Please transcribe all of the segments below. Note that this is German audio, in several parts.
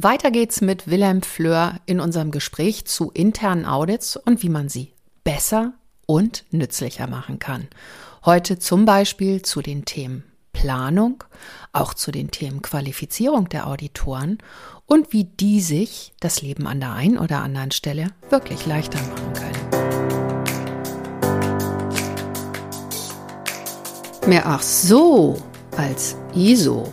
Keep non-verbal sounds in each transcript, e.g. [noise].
Weiter geht's mit Wilhelm Fleur in unserem Gespräch zu internen Audits und wie man sie besser und nützlicher machen kann. Heute zum Beispiel zu den Themen Planung, auch zu den Themen Qualifizierung der Auditoren und wie die sich das Leben an der einen oder anderen Stelle wirklich leichter machen können. Mehr ach so als ISO.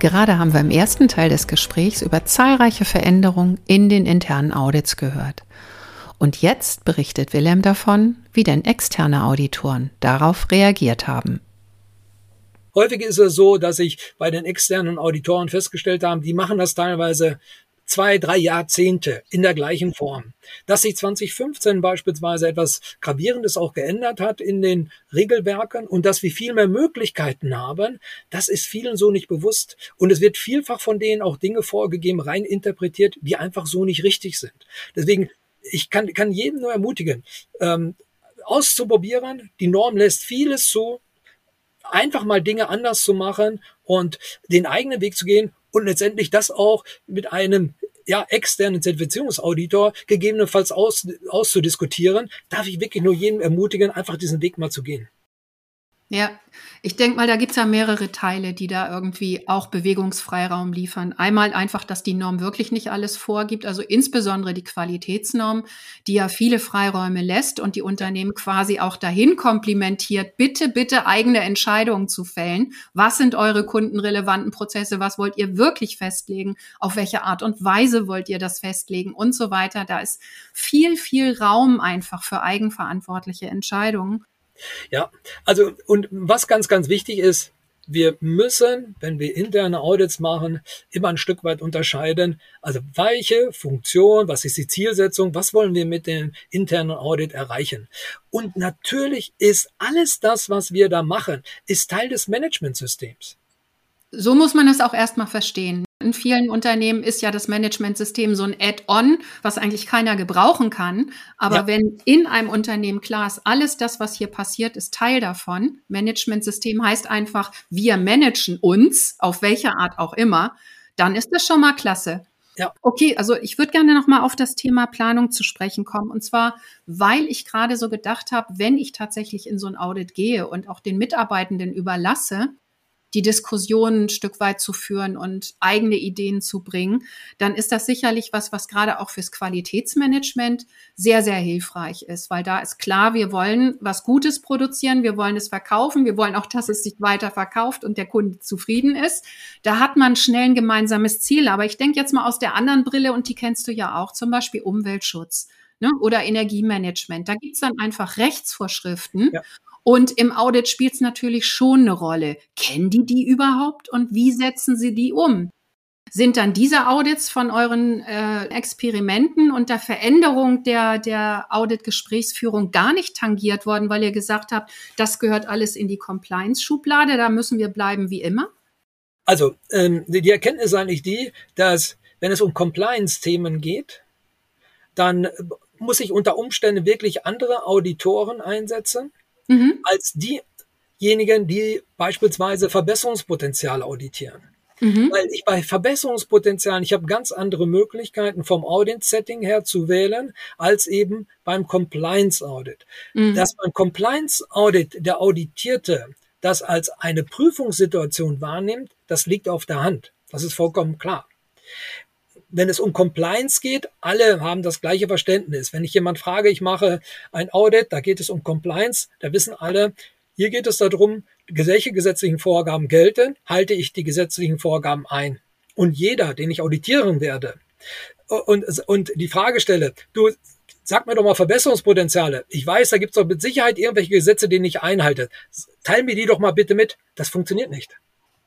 Gerade haben wir im ersten Teil des Gesprächs über zahlreiche Veränderungen in den internen Audits gehört. Und jetzt berichtet Wilhelm davon, wie denn externe Auditoren darauf reagiert haben. Häufig ist es so, dass ich bei den externen Auditoren festgestellt habe, die machen das teilweise zwei, drei Jahrzehnte in der gleichen Form. Dass sich 2015 beispielsweise etwas Gravierendes auch geändert hat in den Regelwerken und dass wir viel mehr Möglichkeiten haben, das ist vielen so nicht bewusst. Und es wird vielfach von denen auch Dinge vorgegeben, rein interpretiert, die einfach so nicht richtig sind. Deswegen, ich kann, kann jedem nur ermutigen, ähm, auszuprobieren. Die Norm lässt vieles zu, einfach mal Dinge anders zu machen und den eigenen Weg zu gehen und letztendlich das auch mit einem ja, externen Zertifizierungsauditor gegebenenfalls aus, auszudiskutieren, darf ich wirklich nur jedem ermutigen, einfach diesen Weg mal zu gehen. Ja, ich denke mal, da gibt's ja mehrere Teile, die da irgendwie auch Bewegungsfreiraum liefern. Einmal einfach, dass die Norm wirklich nicht alles vorgibt, also insbesondere die Qualitätsnorm, die ja viele Freiräume lässt und die Unternehmen quasi auch dahin komplimentiert, bitte, bitte eigene Entscheidungen zu fällen. Was sind eure kundenrelevanten Prozesse? Was wollt ihr wirklich festlegen? Auf welche Art und Weise wollt ihr das festlegen? Und so weiter. Da ist viel, viel Raum einfach für eigenverantwortliche Entscheidungen. Ja, also und was ganz, ganz wichtig ist, wir müssen, wenn wir interne Audits machen, immer ein Stück weit unterscheiden. Also welche Funktion, was ist die Zielsetzung, was wollen wir mit dem internen Audit erreichen? Und natürlich ist alles das, was wir da machen, ist Teil des Managementsystems. So muss man es auch erstmal verstehen. In vielen Unternehmen ist ja das Managementsystem so ein Add-on, was eigentlich keiner gebrauchen kann. Aber ja. wenn in einem Unternehmen klar ist, alles das, was hier passiert, ist Teil davon. Managementsystem heißt einfach, wir managen uns, auf welche Art auch immer, dann ist das schon mal klasse. Ja. Okay, also ich würde gerne noch mal auf das Thema Planung zu sprechen kommen. Und zwar, weil ich gerade so gedacht habe, wenn ich tatsächlich in so ein Audit gehe und auch den Mitarbeitenden überlasse, die Diskussion ein Stück weit zu führen und eigene Ideen zu bringen, dann ist das sicherlich was, was gerade auch fürs Qualitätsmanagement sehr, sehr hilfreich ist, weil da ist klar, wir wollen was Gutes produzieren, wir wollen es verkaufen, wir wollen auch, dass es sich weiter verkauft und der Kunde zufrieden ist. Da hat man schnell ein gemeinsames Ziel. Aber ich denke jetzt mal aus der anderen Brille und die kennst du ja auch, zum Beispiel Umweltschutz. Ne, oder Energiemanagement. Da gibt's dann einfach Rechtsvorschriften. Ja. Und im Audit spielt es natürlich schon eine Rolle. Kennen die die überhaupt und wie setzen sie die um? Sind dann diese Audits von euren äh, Experimenten und der Veränderung der, der Audit-Gesprächsführung gar nicht tangiert worden, weil ihr gesagt habt, das gehört alles in die Compliance-Schublade, da müssen wir bleiben wie immer? Also ähm, die Erkenntnis ist eigentlich die, dass wenn es um Compliance-Themen geht, dann muss ich unter Umständen wirklich andere Auditoren einsetzen, mhm. als diejenigen, die beispielsweise Verbesserungspotenzial auditieren. Mhm. Weil ich bei Verbesserungspotenzialen, ich habe ganz andere Möglichkeiten vom Audit-Setting her zu wählen, als eben beim Compliance-Audit. Mhm. Dass beim Compliance-Audit der Auditierte das als eine Prüfungssituation wahrnimmt, das liegt auf der Hand. Das ist vollkommen klar. Wenn es um Compliance geht, alle haben das gleiche Verständnis. Wenn ich jemand frage, ich mache ein Audit, da geht es um Compliance, da wissen alle, hier geht es darum, welche gesetzlichen Vorgaben gelten, halte ich die gesetzlichen Vorgaben ein. Und jeder, den ich auditieren werde, und, und die Frage stelle, du, sag mir doch mal Verbesserungspotenziale. Ich weiß, da gibt es doch mit Sicherheit irgendwelche Gesetze, die nicht einhalte. Teil mir die doch mal bitte mit. Das funktioniert nicht.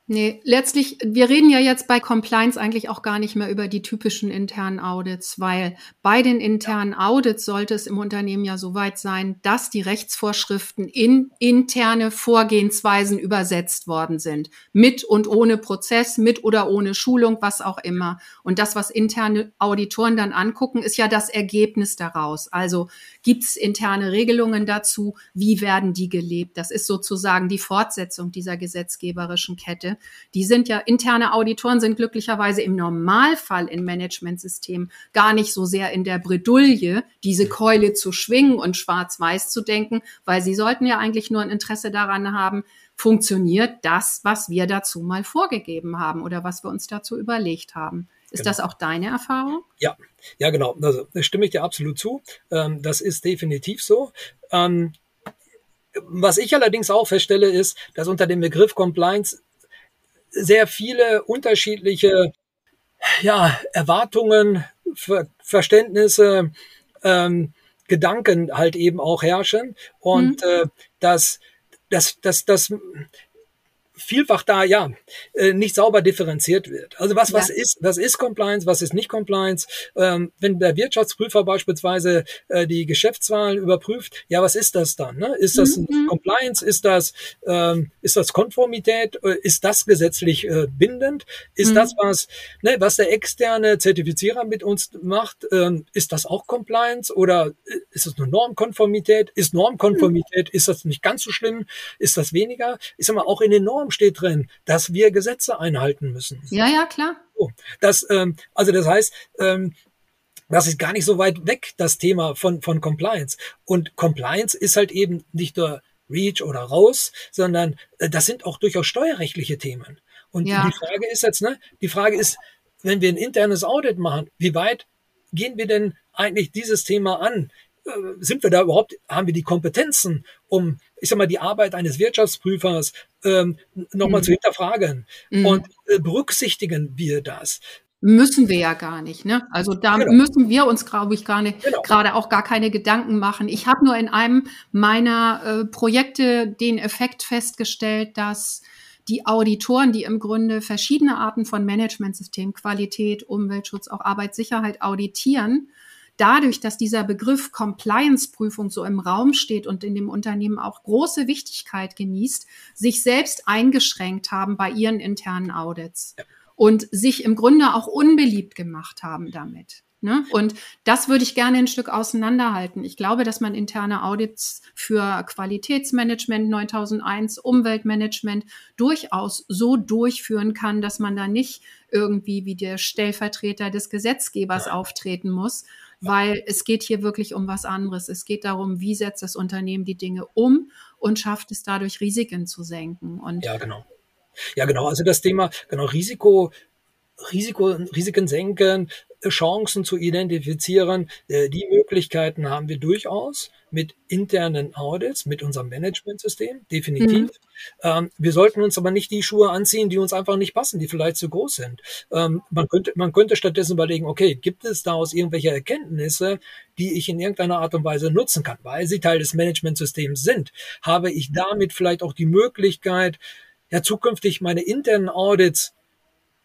Nee, letztlich, wir reden ja jetzt bei Compliance eigentlich auch gar nicht mehr über die typischen internen Audits, weil bei den internen Audits sollte es im Unternehmen ja so weit sein, dass die Rechtsvorschriften in interne Vorgehensweisen übersetzt worden sind. Mit und ohne Prozess, mit oder ohne Schulung, was auch immer. Und das, was interne Auditoren dann angucken, ist ja das Ergebnis daraus. Also gibt es interne Regelungen dazu? Wie werden die gelebt? Das ist sozusagen die Fortsetzung dieser gesetzgeberischen Kette die sind ja, interne Auditoren sind glücklicherweise im Normalfall in Managementsystemen gar nicht so sehr in der Bredouille, diese Keule zu schwingen und schwarz-weiß zu denken, weil sie sollten ja eigentlich nur ein Interesse daran haben, funktioniert das, was wir dazu mal vorgegeben haben oder was wir uns dazu überlegt haben. Ist genau. das auch deine Erfahrung? Ja, ja, genau. Also da stimme ich dir absolut zu. Ähm, das ist definitiv so. Ähm, was ich allerdings auch feststelle, ist, dass unter dem Begriff Compliance sehr viele unterschiedliche ja, Erwartungen, Ver Verständnisse, ähm, Gedanken halt eben auch herrschen und mhm. äh, dass das, das, das vielfach da ja äh, nicht sauber differenziert wird. Also was ja. was ist was ist Compliance, was ist nicht Compliance? Ähm, wenn der Wirtschaftsprüfer beispielsweise äh, die Geschäftszahlen überprüft, ja was ist das dann? Ne? Ist das mhm. Compliance? Ist das ähm, ist das Konformität? Äh, ist das gesetzlich äh, bindend? Ist mhm. das was ne, was der externe Zertifizierer mit uns macht? Ähm, ist das auch Compliance oder äh, ist das nur Normkonformität? Ist Normkonformität? Mhm. Ist das nicht ganz so schlimm? Ist das weniger? Ist immer auch in den Normen Norm steht drin, dass wir Gesetze einhalten müssen. Ja, ja, klar. So, das, ähm, also das heißt, ähm, das ist gar nicht so weit weg, das Thema von, von Compliance. Und Compliance ist halt eben nicht nur Reach oder raus, sondern äh, das sind auch durchaus steuerrechtliche Themen. Und ja. die Frage ist jetzt, ne, die Frage ist, wenn wir ein internes Audit machen, wie weit gehen wir denn eigentlich dieses Thema an? Äh, sind wir da überhaupt, haben wir die Kompetenzen, um, ich sag mal, die Arbeit eines Wirtschaftsprüfers ähm, nochmal mhm. zu hinterfragen? Mhm. Und äh, berücksichtigen wir das? Müssen wir ja gar nicht, ne? Also da genau. müssen wir uns, glaube ich, gar nicht, genau. gerade auch gar keine Gedanken machen. Ich habe nur in einem meiner äh, Projekte den Effekt festgestellt, dass die Auditoren, die im Grunde verschiedene Arten von Managementsystemen, Qualität, Umweltschutz, auch Arbeitssicherheit auditieren, dadurch, dass dieser Begriff Compliance-Prüfung so im Raum steht und in dem Unternehmen auch große Wichtigkeit genießt, sich selbst eingeschränkt haben bei ihren internen Audits und sich im Grunde auch unbeliebt gemacht haben damit. Ne? Und das würde ich gerne ein Stück auseinanderhalten. Ich glaube, dass man interne Audits für Qualitätsmanagement 9001, Umweltmanagement durchaus so durchführen kann, dass man da nicht irgendwie wie der Stellvertreter des Gesetzgebers auftreten muss, weil es geht hier wirklich um was anderes. Es geht darum, wie setzt das Unternehmen die Dinge um und schafft es dadurch Risiken zu senken. Und ja, genau. Ja, genau. Also das Thema, genau, Risiko, Risiko, Risiken senken, Chancen zu identifizieren. Äh, die Möglichkeiten haben wir durchaus mit internen Audits, mit unserem Managementsystem, definitiv. Mhm. Ähm, wir sollten uns aber nicht die Schuhe anziehen, die uns einfach nicht passen, die vielleicht zu groß sind. Ähm, man, könnte, man könnte stattdessen überlegen, okay, gibt es daraus irgendwelche Erkenntnisse, die ich in irgendeiner Art und Weise nutzen kann, weil sie Teil des Managementsystems sind? Habe ich damit vielleicht auch die Möglichkeit, ja zukünftig meine internen Audits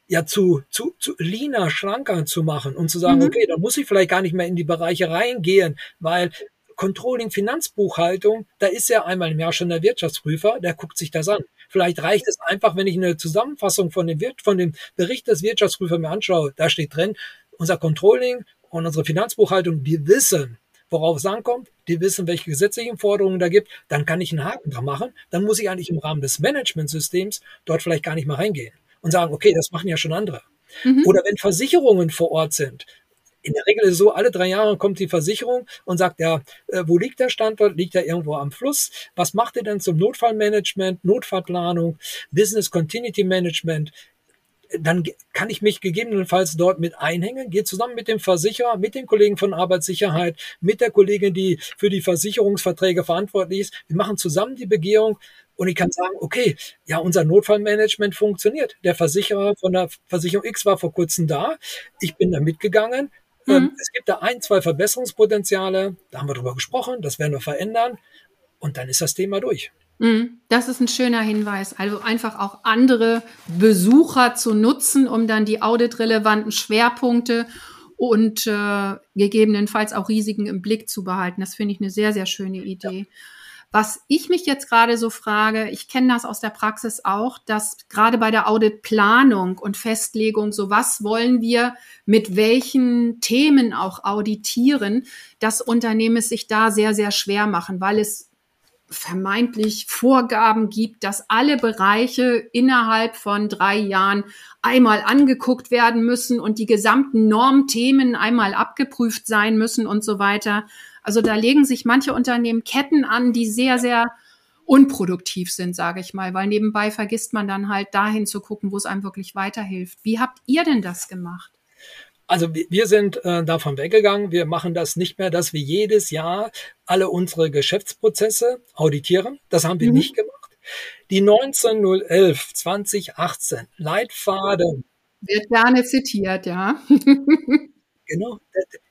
ja zu, zu, zu leaner, schlanker zu machen und zu sagen, mhm. okay, da muss ich vielleicht gar nicht mehr in die Bereiche reingehen, weil Controlling Finanzbuchhaltung, da ist ja einmal im Jahr schon der Wirtschaftsprüfer, der guckt sich das an. Vielleicht reicht es einfach, wenn ich eine Zusammenfassung von dem, von dem Bericht des Wirtschaftsprüfers mir anschaue, da steht drin, unser Controlling und unsere Finanzbuchhaltung, die wissen, worauf es ankommt, die wissen, welche gesetzlichen Forderungen da gibt, dann kann ich einen Haken da machen, dann muss ich eigentlich im Rahmen des Managementsystems dort vielleicht gar nicht mehr reingehen und sagen, okay, das machen ja schon andere. Mhm. Oder wenn Versicherungen vor Ort sind. In der Regel ist es so, alle drei Jahre kommt die Versicherung und sagt, ja, äh, wo liegt der Standort? Liegt er irgendwo am Fluss? Was macht ihr denn zum Notfallmanagement, Notfallplanung, Business Continuity Management? dann kann ich mich gegebenenfalls dort mit einhängen, gehe zusammen mit dem Versicherer, mit den Kollegen von Arbeitssicherheit, mit der Kollegin, die für die Versicherungsverträge verantwortlich ist. Wir machen zusammen die Begehung und ich kann sagen, okay, ja, unser Notfallmanagement funktioniert. Der Versicherer von der Versicherung X war vor kurzem da. Ich bin da mitgegangen. Mhm. Es gibt da ein, zwei Verbesserungspotenziale, da haben wir drüber gesprochen, das werden wir verändern und dann ist das Thema durch. Mhm. Das ist ein schöner Hinweis. Also einfach auch andere Besucher zu nutzen, um dann die auditrelevanten Schwerpunkte und äh, gegebenenfalls auch Risiken im Blick zu behalten. Das finde ich eine sehr, sehr schöne Idee. Ja. Was ich mich jetzt gerade so frage, ich kenne das aus der Praxis auch, dass gerade bei der Auditplanung und Festlegung, so was wollen wir mit welchen Themen auch auditieren, dass Unternehmen es sich da sehr, sehr schwer machen, weil es vermeintlich Vorgaben gibt, dass alle Bereiche innerhalb von drei Jahren einmal angeguckt werden müssen und die gesamten Normthemen einmal abgeprüft sein müssen und so weiter. Also da legen sich manche Unternehmen Ketten an, die sehr, sehr unproduktiv sind, sage ich mal, weil nebenbei vergisst man dann halt dahin zu gucken, wo es einem wirklich weiterhilft. Wie habt ihr denn das gemacht? Also wir sind äh, davon weggegangen. Wir machen das nicht mehr, dass wir jedes Jahr alle unsere Geschäftsprozesse auditieren. Das haben wir mhm. nicht gemacht. Die 19011 2018 Leitfaden wird gerne zitiert, ja. [laughs] Genau.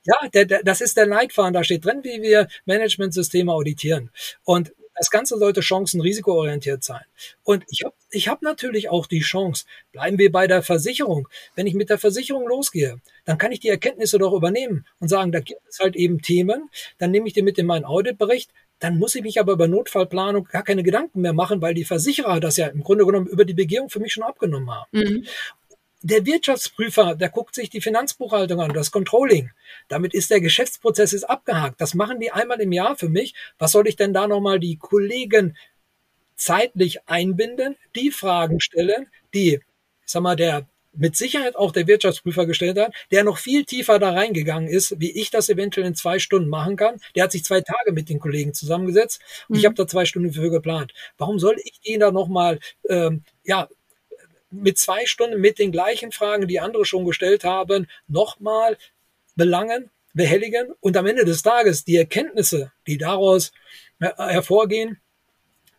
Ja, der, der, das ist der Leitfaden. Da steht drin, wie wir Managementsysteme auditieren. Und das Ganze sollte chancen-risikoorientiert sein. Und ich habe ich hab natürlich auch die Chance, bleiben wir bei der Versicherung. Wenn ich mit der Versicherung losgehe, dann kann ich die Erkenntnisse doch übernehmen und sagen, da gibt es halt eben Themen, dann nehme ich die mit in meinen Auditbericht, dann muss ich mich aber über Notfallplanung gar keine Gedanken mehr machen, weil die Versicherer das ja im Grunde genommen über die Begehung für mich schon abgenommen haben. Mhm. Der Wirtschaftsprüfer, der guckt sich die Finanzbuchhaltung an, das Controlling. Damit ist der Geschäftsprozess ist abgehakt. Das machen die einmal im Jahr für mich. Was soll ich denn da nochmal die Kollegen zeitlich einbinden, die Fragen stellen, die, ich sag mal, der mit Sicherheit auch der Wirtschaftsprüfer gestellt hat, der noch viel tiefer da reingegangen ist, wie ich das eventuell in zwei Stunden machen kann. Der hat sich zwei Tage mit den Kollegen zusammengesetzt und mhm. ich habe da zwei Stunden für geplant. Warum soll ich den da nochmal ähm, ja, mit zwei Stunden mit den gleichen Fragen, die andere schon gestellt haben, nochmal belangen, behelligen und am Ende des Tages die Erkenntnisse, die daraus äh, hervorgehen,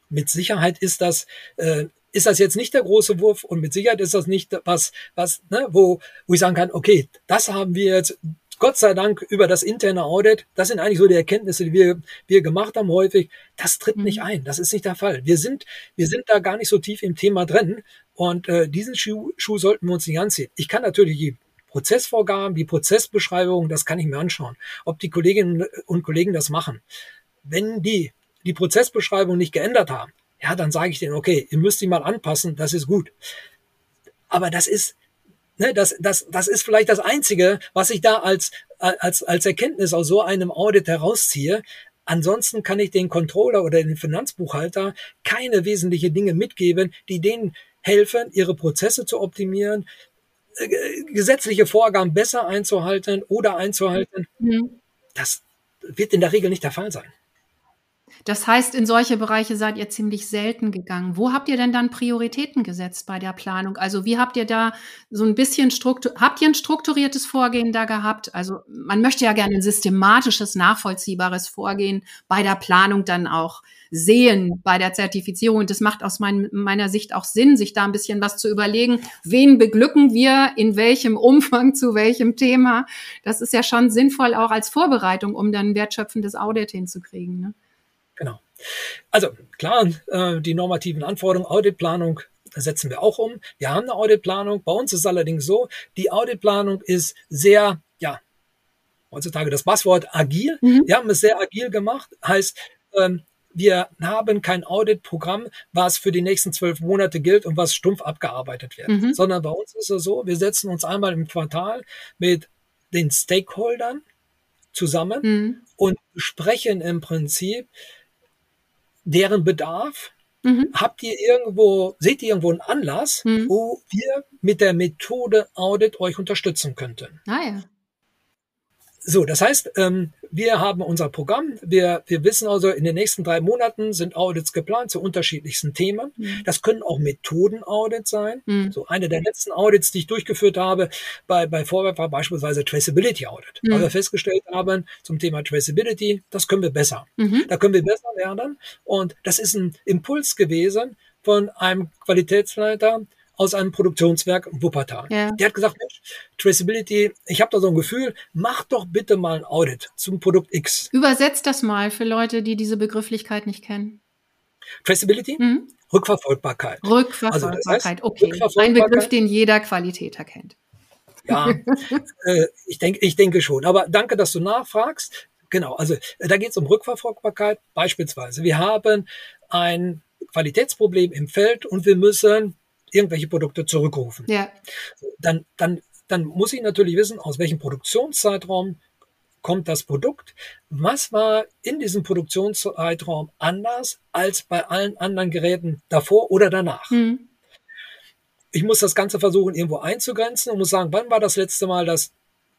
mit Sicherheit ist das äh, ist das jetzt nicht der große Wurf und mit Sicherheit ist das nicht was, was, ne, wo, wo ich sagen kann, okay, das haben wir jetzt Gott sei Dank über das interne Audit, das sind eigentlich so die Erkenntnisse, die wir, wir gemacht haben häufig, das tritt nicht mhm. ein. Das ist nicht der Fall. Wir sind, wir sind da gar nicht so tief im Thema drin und äh, diesen Schuh, Schuh sollten wir uns nicht anziehen. Ich kann natürlich die Prozessvorgaben, die Prozessbeschreibung, das kann ich mir anschauen, ob die Kolleginnen und Kollegen das machen. Wenn die die Prozessbeschreibung nicht geändert haben, ja, dann sage ich denen, okay, ihr müsst die mal anpassen, das ist gut. Aber das ist, Ne, das, das, das ist vielleicht das Einzige, was ich da als, als, als Erkenntnis aus so einem Audit herausziehe. Ansonsten kann ich den Controller oder den Finanzbuchhalter keine wesentlichen Dinge mitgeben, die denen helfen, ihre Prozesse zu optimieren, äh, gesetzliche Vorgaben besser einzuhalten oder einzuhalten. Mhm. Das wird in der Regel nicht der Fall sein. Das heißt, in solche Bereiche seid ihr ziemlich selten gegangen. Wo habt ihr denn dann Prioritäten gesetzt bei der Planung? Also wie habt ihr da so ein bisschen Struktur, habt ihr ein strukturiertes Vorgehen da gehabt? Also man möchte ja gerne ein systematisches, nachvollziehbares Vorgehen bei der Planung dann auch sehen, bei der Zertifizierung. Und das macht aus mein, meiner Sicht auch Sinn, sich da ein bisschen was zu überlegen. Wen beglücken wir, in welchem Umfang, [laughs] zu welchem Thema? Das ist ja schon sinnvoll auch als Vorbereitung, um dann ein wertschöpfendes Audit hinzukriegen. Ne? Genau. Also klar, äh, die normativen Anforderungen, Auditplanung setzen wir auch um. Wir haben eine Auditplanung. Bei uns ist es allerdings so, die Auditplanung ist sehr, ja, heutzutage das Passwort agil. Mhm. Wir haben es sehr agil gemacht. Heißt, ähm, wir haben kein Auditprogramm, was für die nächsten zwölf Monate gilt und was stumpf abgearbeitet wird, mhm. sondern bei uns ist es so, wir setzen uns einmal im Quartal mit den Stakeholdern zusammen mhm. und sprechen im Prinzip deren Bedarf. Mhm. Habt ihr irgendwo, seht ihr irgendwo einen Anlass, mhm. wo wir mit der Methode Audit euch unterstützen könnten? Ah ja. So, das heißt, ähm, wir haben unser Programm. Wir, wir wissen also, in den nächsten drei Monaten sind Audits geplant zu unterschiedlichsten Themen. Mhm. Das können auch Methoden-Audits sein. Mhm. So eine der letzten Audits, die ich durchgeführt habe bei, bei Vorwerk war beispielsweise Traceability Audit. Mhm. Weil wir festgestellt haben, zum Thema Traceability, das können wir besser. Mhm. Da können wir besser werden. Und das ist ein Impuls gewesen von einem Qualitätsleiter aus einem Produktionswerk in Wuppertal. Ja. Der hat gesagt, Mensch, Traceability, ich habe da so ein Gefühl, mach doch bitte mal ein Audit zum Produkt X. Übersetzt das mal für Leute, die diese Begrifflichkeit nicht kennen. Traceability? Mhm. Rückverfolgbarkeit. Rückverfolgbarkeit, Also das heißt, okay. Ein Rückverfolgbarkeit- Begriff, den jeder Qualitäter kennt. Ja, [laughs] äh, ich denke, ich denke schon. Aber danke, dass du nachfragst. Genau, also da geht es um Rückverfolgbarkeit. Beispielsweise, wir haben ein Qualitätsproblem im Feld und wir müssen irgendwelche Produkte zurückrufen. Ja, Dann, dann, dann muss ich natürlich wissen, aus welchem Produktionszeitraum kommt das Produkt. Was war in diesem Produktionszeitraum anders als bei allen anderen Geräten davor oder danach? hm. ich muss das Ganze versuchen, irgendwo einzugrenzen und muss sagen, wann war das letzte Mal das,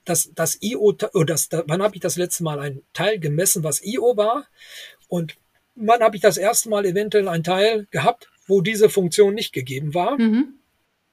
das, das IO, oder das, da- wann habe ich das letzte Mal ein Teil gemessen, was IO war? Und wann habe ich das erste Mal eventuell ein Teil gehabt, wo diese Funktion nicht gegeben war? Mhm.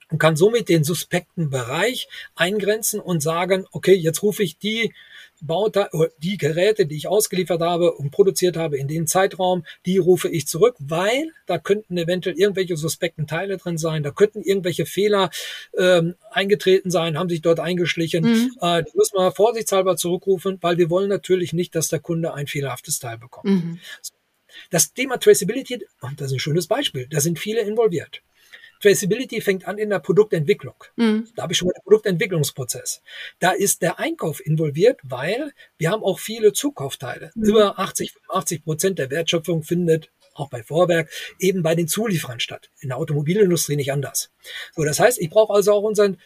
und kann somit den suspekten Bereich eingrenzen und sagen, okay, jetzt rufe ich die Bauteile, oder die Geräte, die ich ausgeliefert habe und produziert habe in dem Zeitraum, die rufe ich zurück, weil da könnten eventuell irgendwelche suspekten Teile drin sein, da könnten irgendwelche Fehler ähm, eingetreten sein, haben sich dort eingeschlichen. Mhm. Äh, die müssen wir vorsichtshalber zurückrufen, weil wir wollen natürlich nicht, dass der Kunde ein fehlerhaftes Teil bekommt. Mhm. Das Thema Traceability, und das ist ein schönes Beispiel, da sind viele involviert. Traceability fängt an in der Produktentwicklung. Mhm. Da habe ich schon mal den Produktentwicklungsprozess. Da ist der Einkauf involviert, weil wir haben auch viele Zukaufteile. Mhm. Über 80, 85 Prozent der Wertschöpfung findet auch bei Vorwerk eben bei den Zulieferern statt. In der Automobilindustrie nicht anders. So, das heißt, ich brauche also auch unseren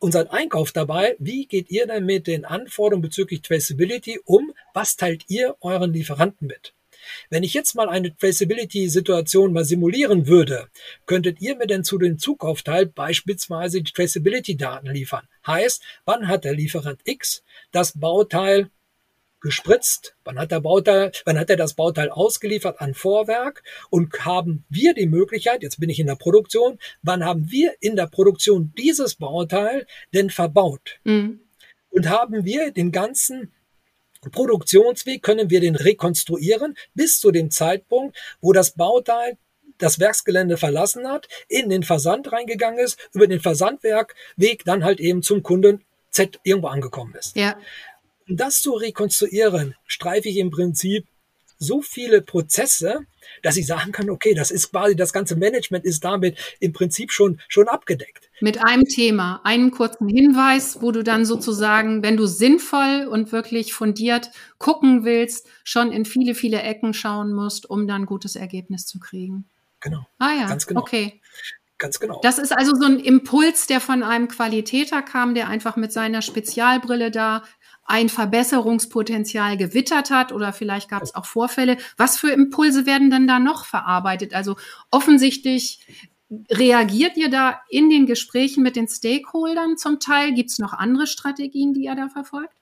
unseren Einkauf dabei. Wie geht ihr denn mit den Anforderungen bezüglich Traceability um? Was teilt ihr euren Lieferanten mit? Wenn ich jetzt mal eine Traceability-Situation mal simulieren würde, könntet ihr mir denn zu dem Zukaufteil beispielsweise die Traceability-Daten liefern? Heißt, wann hat der Lieferant X das Bauteil gespritzt, wann hat der Bauteil, wann hat er das Bauteil ausgeliefert an Vorwerk und haben wir die Möglichkeit, jetzt bin ich in der Produktion, wann haben wir in der Produktion dieses Bauteil denn verbaut? Mhm. Und haben wir den ganzen Produktionsweg, können wir den rekonstruieren bis zu dem Zeitpunkt, wo das Bauteil das Werksgelände verlassen hat, in den Versand reingegangen ist, über den Versandwerkweg dann halt eben zum Kunden Z irgendwo angekommen ist. Ja, Um das zu rekonstruieren, streife ich im Prinzip so viele Prozesse, dass ich sagen kann, okay, das ist quasi, das ganze Management ist damit im Prinzip schon, schon abgedeckt. Mit einem Thema, einem kurzen Hinweis, wo du dann sozusagen, wenn du sinnvoll und wirklich fundiert gucken willst, schon in viele, viele Ecken schauen musst, um dann ein gutes Ergebnis zu kriegen. Genau, Ah ja, Ganz genau. okay. ganz genau. Das ist also so ein Impuls, der von einem Qualitäter kam, der einfach mit seiner Spezialbrille da ein Verbesserungspotenzial gewittert hat oder vielleicht gab es auch Vorfälle. Was für Impulse werden denn da noch verarbeitet? Also offensichtlich reagiert ihr da in den Gesprächen mit den Stakeholdern zum Teil? Gibt es noch andere Strategien, die ihr da verfolgt?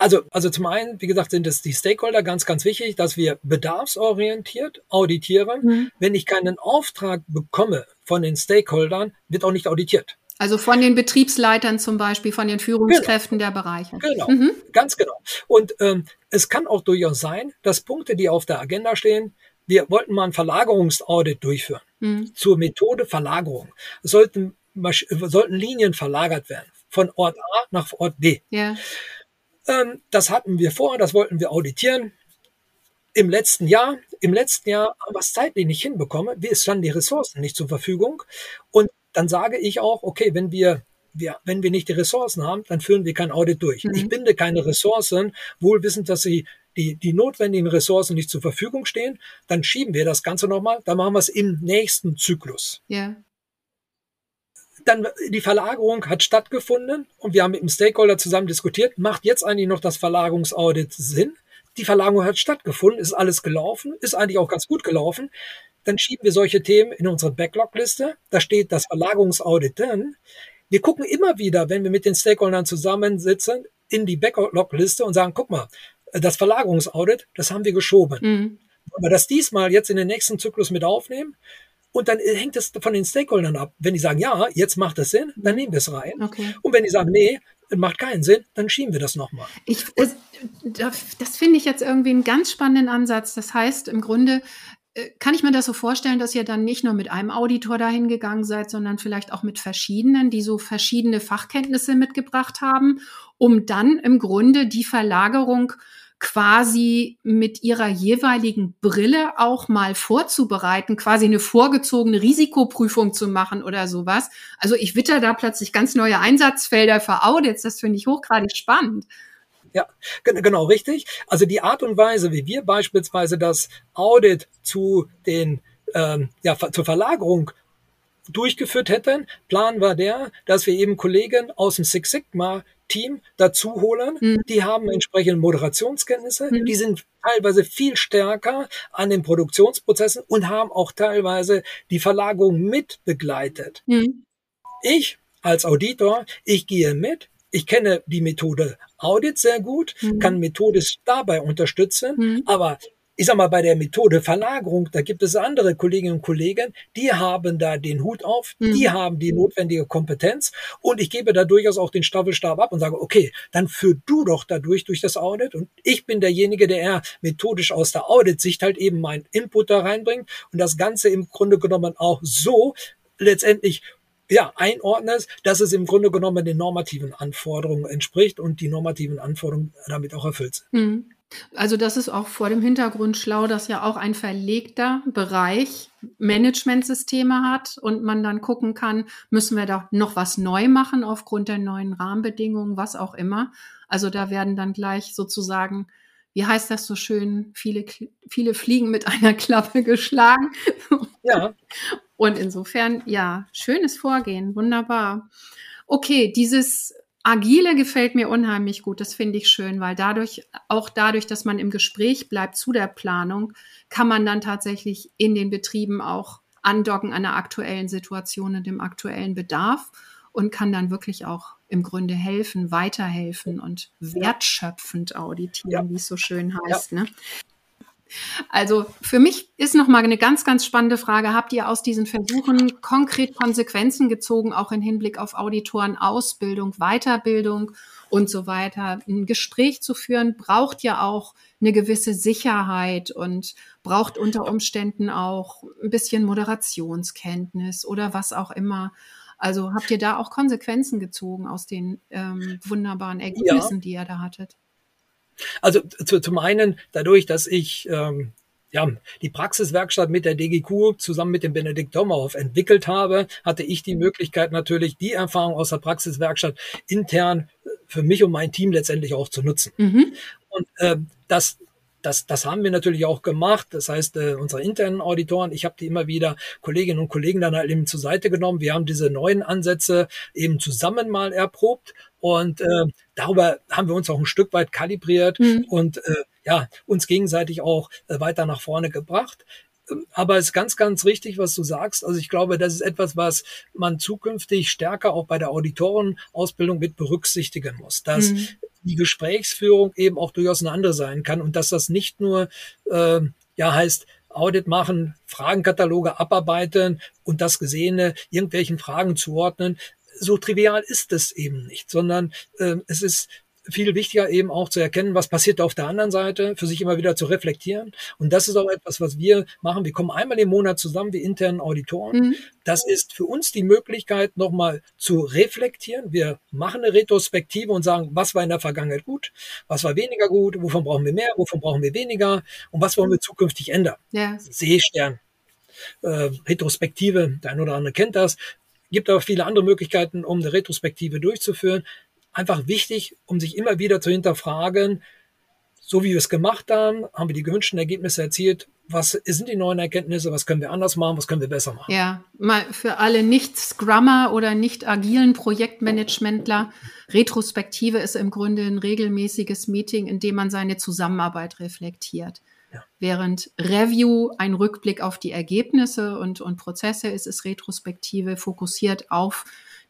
Also, also zum einen, wie gesagt, sind es die Stakeholder ganz, ganz wichtig, dass wir bedarfsorientiert auditieren. Mhm. Wenn ich keinen Auftrag bekomme von den Stakeholdern, wird auch nicht auditiert. Also von den Betriebsleitern zum Beispiel, von den Führungskräften der Bereiche. Genau, Mhm. ganz genau. Und ähm, es kann auch durchaus sein, dass Punkte, die auf der Agenda stehen, wir wollten mal ein Verlagerungsaudit durchführen Mhm. zur Methode Verlagerung. Es sollten, sollten Linien verlagert werden von Ort A nach Ort B. Ja. Ähm, das hatten wir vor, das wollten wir auditieren. Im letzten Jahr, im letzten Jahr haben wir es zeitlich nicht hinbekommen. Wir standen die Ressourcen nicht zur Verfügung. Und dann sage ich auch, okay, wenn wir, wir, wenn wir nicht die Ressourcen haben, dann führen wir kein Audit durch. Mhm. Ich binde keine Ressourcen, wohl wissend, dass sie die, die notwendigen Ressourcen nicht zur Verfügung stehen. Dann schieben wir das Ganze nochmal, dann machen wir es im nächsten Zyklus Ja. dann die Verlagerung hat stattgefunden und wir haben mit dem Stakeholder zusammen diskutiert, macht jetzt eigentlich noch das Verlagerungsaudit Sinn? Die Verlagerung hat stattgefunden, ist alles gelaufen, ist eigentlich auch ganz gut gelaufen. Dann schieben wir solche Themen in unsere Backlog-Liste. Da steht das Verlagerungsaudit drin. Wir gucken immer wieder, wenn wir mit den Stakeholdern zusammensitzen, in die Backlog-Liste und sagen, guck mal, das Verlagerungsaudit, das haben wir geschoben. Mhm. Wir das diesmal jetzt in den nächsten Zyklus mit aufnehmen? Und dann hängt es von den Stakeholdern ab. Wenn die sagen, ja, jetzt macht es Sinn, dann nehmen wir es rein. Okay. Und wenn die sagen, nee, macht keinen Sinn, dann schieben wir das nochmal. Das das finde ich jetzt irgendwie einen ganz spannenden Ansatz. Das heißt, im Grunde äh, kann ich mir das so vorstellen, dass ihr dann nicht nur mit einem Auditor dahin gegangen seid, sondern vielleicht auch mit verschiedenen, die so verschiedene Fachkenntnisse mitgebracht haben, um dann im Grunde die Verlagerung quasi mit ihrer jeweiligen Brille auch mal vorzubereiten, quasi eine vorgezogene Risikoprüfung zu machen oder sowas. Also ich witter da plötzlich ganz neue Einsatzfelder für Audits. Das finde ich hochgradig spannend. Ja, genau richtig. Also die Art und Weise, wie wir beispielsweise das Audit zu den ähm, ja, zur Verlagerung durchgeführt hätten. Plan war der, dass wir eben Kollegen aus dem Six Sigma Team dazu holen. Mhm. Die haben entsprechende Moderationskenntnisse. Mhm. Die sind teilweise viel stärker an den Produktionsprozessen und haben auch teilweise die Verlagerung mit begleitet. Mhm. Ich als Auditor, ich gehe mit, ich kenne die Methode Audit sehr gut, mhm. kann methodisch dabei unterstützen, mhm. aber ich sag mal, bei der Methode Verlagerung, da gibt es andere Kolleginnen und Kollegen, die haben da den Hut auf, mhm. die haben die notwendige Kompetenz und ich gebe da durchaus auch den Staffelstab ab und sage, okay, dann führ du doch dadurch durch das Audit und ich bin derjenige, der eher methodisch aus der Audit-Sicht halt eben meinen Input da reinbringt und das Ganze im Grunde genommen auch so letztendlich ja, einordnest, dass es im Grunde genommen den normativen Anforderungen entspricht und die normativen Anforderungen damit auch erfüllt sind. Mhm. Also das ist auch vor dem Hintergrund schlau, dass ja auch ein verlegter Bereich Managementsysteme hat und man dann gucken kann, müssen wir da noch was neu machen aufgrund der neuen Rahmenbedingungen, was auch immer. Also da werden dann gleich sozusagen, wie heißt das so schön, viele, viele Fliegen mit [laughs] einer Klappe geschlagen. Ja. Und insofern, ja, schönes Vorgehen, wunderbar. Okay, dieses Agile gefällt mir unheimlich gut. Das finde ich schön, weil dadurch, auch dadurch, dass man im Gespräch bleibt zu der Planung, kann man dann tatsächlich in den Betrieben auch andocken an der aktuellen Situation und dem aktuellen Bedarf und kann dann wirklich auch im Grunde helfen, weiterhelfen und wertschöpfend auditieren, ja. wie es so schön heißt. Ja. Ne? Also für mich ist noch mal eine ganz, ganz spannende Frage. Habt ihr aus diesen Versuchen konkret Konsequenzen gezogen, auch im Hinblick auf Auditoren, Ausbildung, Weiterbildung und so weiter? Ein Gespräch zu führen braucht ja auch eine gewisse Sicherheit und braucht unter Umständen auch ein bisschen Moderationskenntnis oder was auch immer. Also habt ihr da auch Konsequenzen gezogen aus den ähm, wunderbaren Ergebnissen, ja. die ihr da hattet? Also zu, zum einen dadurch, dass ich ähm, ja, die Praxiswerkstatt mit der DGQ zusammen mit dem Benedikt Dommerhoff entwickelt habe, hatte ich die Möglichkeit natürlich, die Erfahrung aus der Praxiswerkstatt intern für mich und mein Team letztendlich auch zu nutzen. Mhm. Und äh, das das, das haben wir natürlich auch gemacht. Das heißt, äh, unsere internen Auditoren, ich habe die immer wieder Kolleginnen und Kollegen dann halt eben zur Seite genommen. Wir haben diese neuen Ansätze eben zusammen mal erprobt und äh, darüber haben wir uns auch ein Stück weit kalibriert mhm. und äh, ja, uns gegenseitig auch äh, weiter nach vorne gebracht. Aber es ist ganz, ganz richtig, was du sagst. Also ich glaube, das ist etwas, was man zukünftig stärker auch bei der Auditorenausbildung mit berücksichtigen muss, dass mhm. die Gesprächsführung eben auch durchaus eine andere sein kann und dass das nicht nur äh, ja heißt, Audit machen, Fragenkataloge abarbeiten und das Gesehene irgendwelchen Fragen zuordnen. So trivial ist es eben nicht, sondern äh, es ist viel wichtiger eben auch zu erkennen, was passiert auf der anderen Seite, für sich immer wieder zu reflektieren. Und das ist auch etwas, was wir machen. Wir kommen einmal im Monat zusammen, wie internen Auditoren. Mhm. Das ist für uns die Möglichkeit, nochmal zu reflektieren. Wir machen eine Retrospektive und sagen, was war in der Vergangenheit gut, was war weniger gut, wovon brauchen wir mehr, wovon brauchen wir weniger und was wollen wir zukünftig ändern. Ja. Seestern. Äh, Retrospektive, der eine oder andere kennt das, gibt aber viele andere Möglichkeiten, um eine Retrospektive durchzuführen einfach wichtig, um sich immer wieder zu hinterfragen, so wie wir es gemacht haben, haben wir die gewünschten Ergebnisse erzielt. Was sind die neuen Erkenntnisse? Was können wir anders machen? Was können wir besser machen? Ja, mal für alle Nicht-Scrummer oder nicht agilen Projektmanagementler. Retrospektive ist im Grunde ein regelmäßiges Meeting, in dem man seine Zusammenarbeit reflektiert. Ja. Während Review ein Rückblick auf die Ergebnisse und, und Prozesse ist, ist Retrospektive fokussiert auf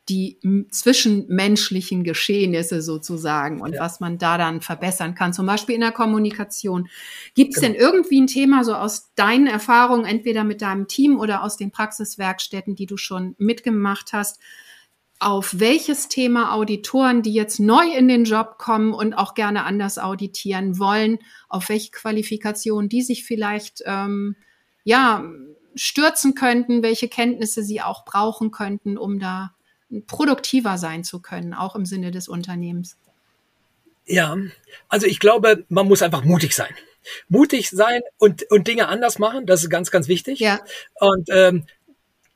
die zwischenmenschlichen Geschehnisse sozusagen und ja. was man da dann verbessern kann, zum Beispiel in der Kommunikation. Gibt es genau. denn irgendwie ein Thema so aus deinen Erfahrungen, entweder mit deinem Team oder aus den Praxiswerkstätten, die du schon mitgemacht hast, auf welches Thema Auditoren, die jetzt neu in den Job kommen und auch gerne anders auditieren wollen, auf welche Qualifikation die sich vielleicht ähm, ja, stürzen könnten, welche Kenntnisse sie auch brauchen könnten, um da produktiver sein zu können, auch im Sinne des Unternehmens? Ja, also ich glaube, man muss einfach mutig sein. Mutig sein und, und Dinge anders machen, das ist ganz, ganz wichtig. Ja. Und ähm,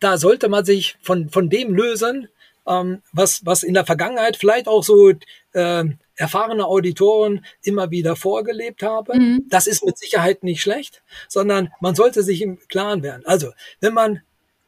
da sollte man sich von, von dem lösen, ähm, was, was in der Vergangenheit vielleicht auch so äh, erfahrene Auditoren immer wieder vorgelebt haben. Mhm. Das ist mit Sicherheit nicht schlecht, sondern man sollte sich im Klaren werden. Also, wenn man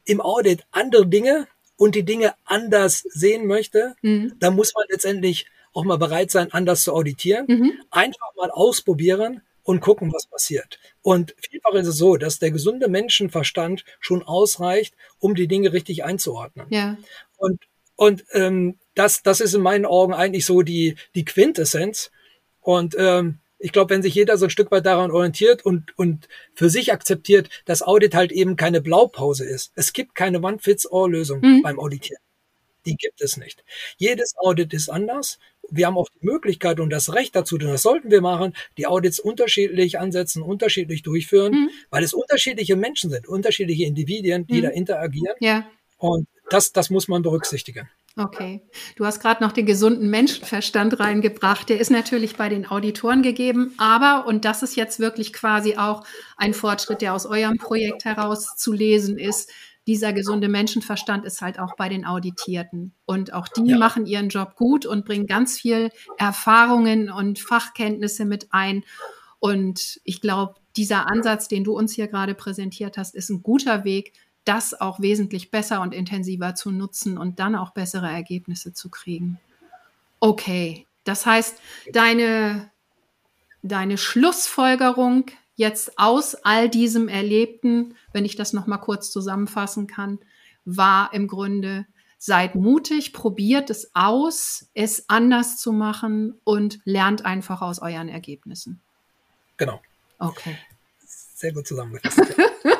im Audit andere Dinge und die Dinge anders sehen möchte, mhm. dann muss man letztendlich auch mal bereit sein, anders zu auditieren. Mhm. Einfach mal ausprobieren und gucken, was passiert. Und vielfach ist es so, dass der gesunde Menschenverstand schon ausreicht, um die Dinge richtig einzuordnen. Ja. Und, und ähm, das, das ist in meinen Augen eigentlich so die, die Quintessenz. Und ähm, ich glaube, wenn sich jeder so ein Stück weit daran orientiert und, und für sich akzeptiert, dass Audit halt eben keine Blaupause ist. Es gibt keine One-Fits-All-Lösung mhm. beim Auditieren. Die gibt es nicht. Jedes Audit ist anders. Wir haben auch die Möglichkeit und das Recht dazu, und das sollten wir machen, die Audits unterschiedlich ansetzen, unterschiedlich durchführen, mhm. weil es unterschiedliche Menschen sind, unterschiedliche Individuen, die mhm. da interagieren. Ja. Und das, das muss man berücksichtigen. Okay. Du hast gerade noch den gesunden Menschenverstand reingebracht. Der ist natürlich bei den Auditoren gegeben, aber, und das ist jetzt wirklich quasi auch ein Fortschritt, der aus eurem Projekt heraus zu lesen ist, dieser gesunde Menschenverstand ist halt auch bei den Auditierten. Und auch die ja. machen ihren Job gut und bringen ganz viel Erfahrungen und Fachkenntnisse mit ein. Und ich glaube, dieser Ansatz, den du uns hier gerade präsentiert hast, ist ein guter Weg, das auch wesentlich besser und intensiver zu nutzen und dann auch bessere Ergebnisse zu kriegen. Okay, das heißt, deine, deine Schlussfolgerung jetzt aus all diesem Erlebten, wenn ich das nochmal kurz zusammenfassen kann, war im Grunde, seid mutig, probiert es aus, es anders zu machen und lernt einfach aus euren Ergebnissen. Genau. Okay. Sehr gut zusammengefasst. [laughs]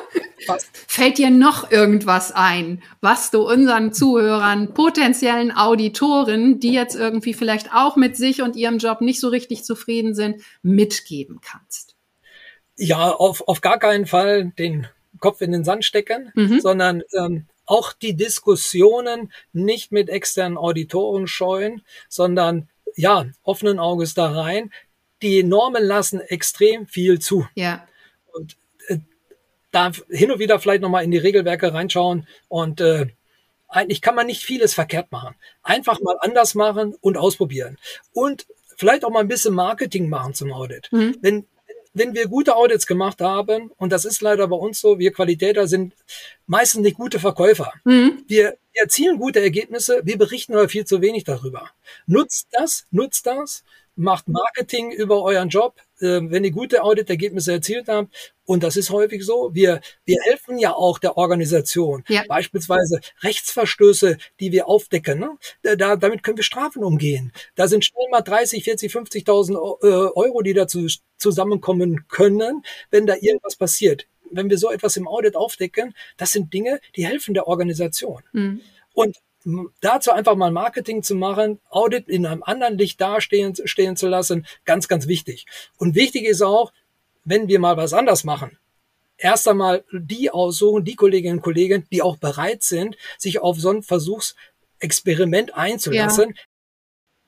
Fällt dir noch irgendwas ein, was du unseren Zuhörern, potenziellen Auditoren, die jetzt irgendwie vielleicht auch mit sich und ihrem Job nicht so richtig zufrieden sind, mitgeben kannst? Ja, auf, auf gar keinen Fall den Kopf in den Sand stecken, mhm. sondern ähm, auch die Diskussionen nicht mit externen Auditoren scheuen, sondern ja, offenen Auges da rein. Die Normen lassen extrem viel zu. Ja. Und da hin und wieder vielleicht nochmal in die Regelwerke reinschauen und äh, eigentlich kann man nicht vieles verkehrt machen. Einfach mal anders machen und ausprobieren. Und vielleicht auch mal ein bisschen Marketing machen zum Audit. Mhm. Wenn, wenn wir gute Audits gemacht haben, und das ist leider bei uns so, wir Qualitäter sind meistens nicht gute Verkäufer. Mhm. Wir, wir erzielen gute Ergebnisse, wir berichten aber viel zu wenig darüber. Nutzt das, nutzt das, macht Marketing über euren Job, wenn ihr gute Auditergebnisse erzielt habt. Und das ist häufig so. Wir, wir helfen ja auch der Organisation. Ja. Beispielsweise Rechtsverstöße, die wir aufdecken. Ne? Da, damit können wir Strafen umgehen. Da sind schnell mal 30, 40, 50.000 Euro, die dazu zusammenkommen können, wenn da irgendwas passiert. Wenn wir so etwas im Audit aufdecken, das sind Dinge, die helfen der Organisation. Mhm. Und dazu einfach mal Marketing zu machen, Audit in einem anderen Licht dastehen stehen zu lassen, ganz, ganz wichtig. Und wichtig ist auch, wenn wir mal was anders machen, erst einmal die aussuchen, die Kolleginnen und Kollegen, die auch bereit sind, sich auf so ein Versuchsexperiment einzulassen, ja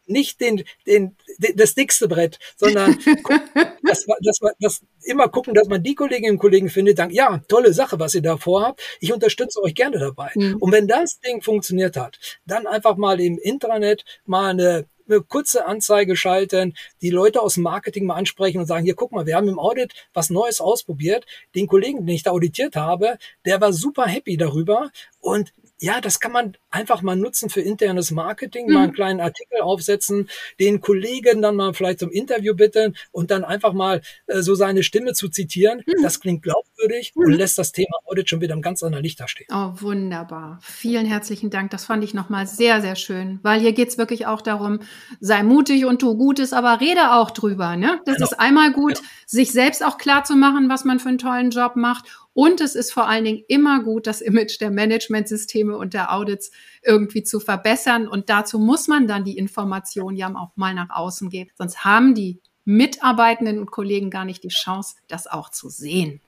nicht den, den, den das dickste Brett, sondern [laughs] dass, dass man das immer gucken, dass man die Kolleginnen und Kollegen findet, dann ja, tolle Sache, was ihr da vorhabt. Ich unterstütze euch gerne dabei. Mhm. Und wenn das Ding funktioniert hat, dann einfach mal im Intranet mal eine eine kurze Anzeige schalten, die Leute aus dem Marketing mal ansprechen und sagen, hier, guck mal, wir haben im Audit was Neues ausprobiert. Den Kollegen, den ich da auditiert habe, der war super happy darüber und ja, das kann man einfach mal nutzen für internes Marketing, mhm. mal einen kleinen Artikel aufsetzen, den Kollegen dann mal vielleicht zum Interview bitten und dann einfach mal äh, so seine Stimme zu zitieren. Mhm. Das klingt glaubwürdig mhm. und lässt das Thema Audit schon wieder im ganz anderen Licht dastehen. Oh, wunderbar. Vielen herzlichen Dank. Das fand ich nochmal sehr, sehr schön, weil hier geht's wirklich auch darum, sei mutig und tu Gutes, aber rede auch drüber. Ne? Das genau. ist einmal gut, genau. sich selbst auch klar zu machen, was man für einen tollen Job macht und es ist vor allen Dingen immer gut, das Image der Managementsysteme und der Audits irgendwie zu verbessern. Und dazu muss man dann die Information ja auch mal nach außen geben. Sonst haben die Mitarbeitenden und Kollegen gar nicht die Chance, das auch zu sehen.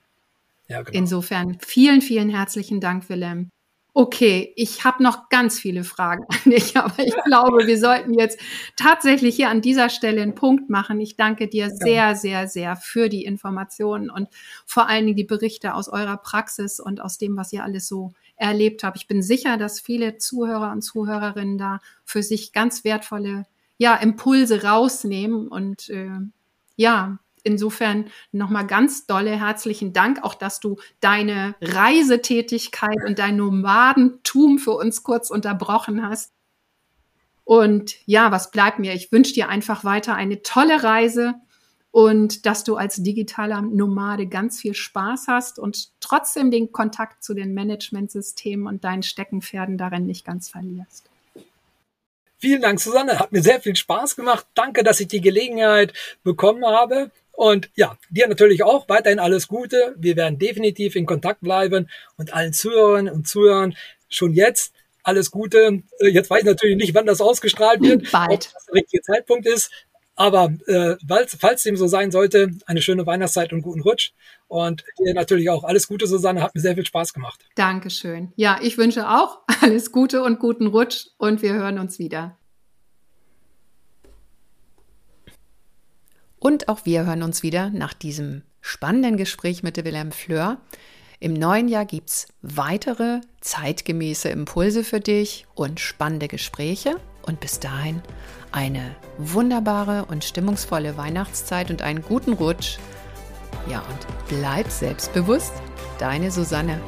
Ja, genau. Insofern vielen, vielen herzlichen Dank, Willem. Okay, ich habe noch ganz viele Fragen an dich, [laughs] aber ich glaube, wir sollten jetzt tatsächlich hier an dieser Stelle einen Punkt machen. Ich danke dir sehr, sehr, sehr für die Informationen und vor allen Dingen die Berichte aus eurer Praxis und aus dem, was ihr alles so erlebt habt. Ich bin sicher, dass viele Zuhörer und Zuhörerinnen da für sich ganz wertvolle ja, Impulse rausnehmen und äh, ja, insofern nochmal ganz dolle herzlichen Dank, auch dass du deine Reisetätigkeit und dein Nomadentum für uns kurz unterbrochen hast. Und ja, was bleibt mir? Ich wünsche dir einfach weiter eine tolle Reise und dass du als digitaler Nomade ganz viel Spaß hast und trotzdem den Kontakt zu den Managementsystemen und deinen Steckenpferden darin nicht ganz verlierst. Vielen Dank, Susanne. Hat mir sehr viel Spaß gemacht. Danke, dass ich die Gelegenheit bekommen habe. Und ja, dir natürlich auch weiterhin alles Gute. Wir werden definitiv in Kontakt bleiben und allen Zuhörern und Zuhörern schon jetzt alles Gute. Äh, jetzt weiß ich natürlich nicht, wann das ausgestrahlt wird, Bald. ob das der richtige Zeitpunkt ist. Aber äh, falls, falls dem so sein sollte, eine schöne Weihnachtszeit und guten Rutsch. Und dir natürlich auch alles Gute, Susanne. Hat mir sehr viel Spaß gemacht. Dankeschön. Ja, ich wünsche auch [laughs] alles Gute und guten Rutsch und wir hören uns wieder. Und auch wir hören uns wieder nach diesem spannenden Gespräch mit Wilhelm Fleur. Im neuen Jahr gibt es weitere zeitgemäße Impulse für dich und spannende Gespräche. Und bis dahin eine wunderbare und stimmungsvolle Weihnachtszeit und einen guten Rutsch. Ja, und bleib selbstbewusst, deine Susanne.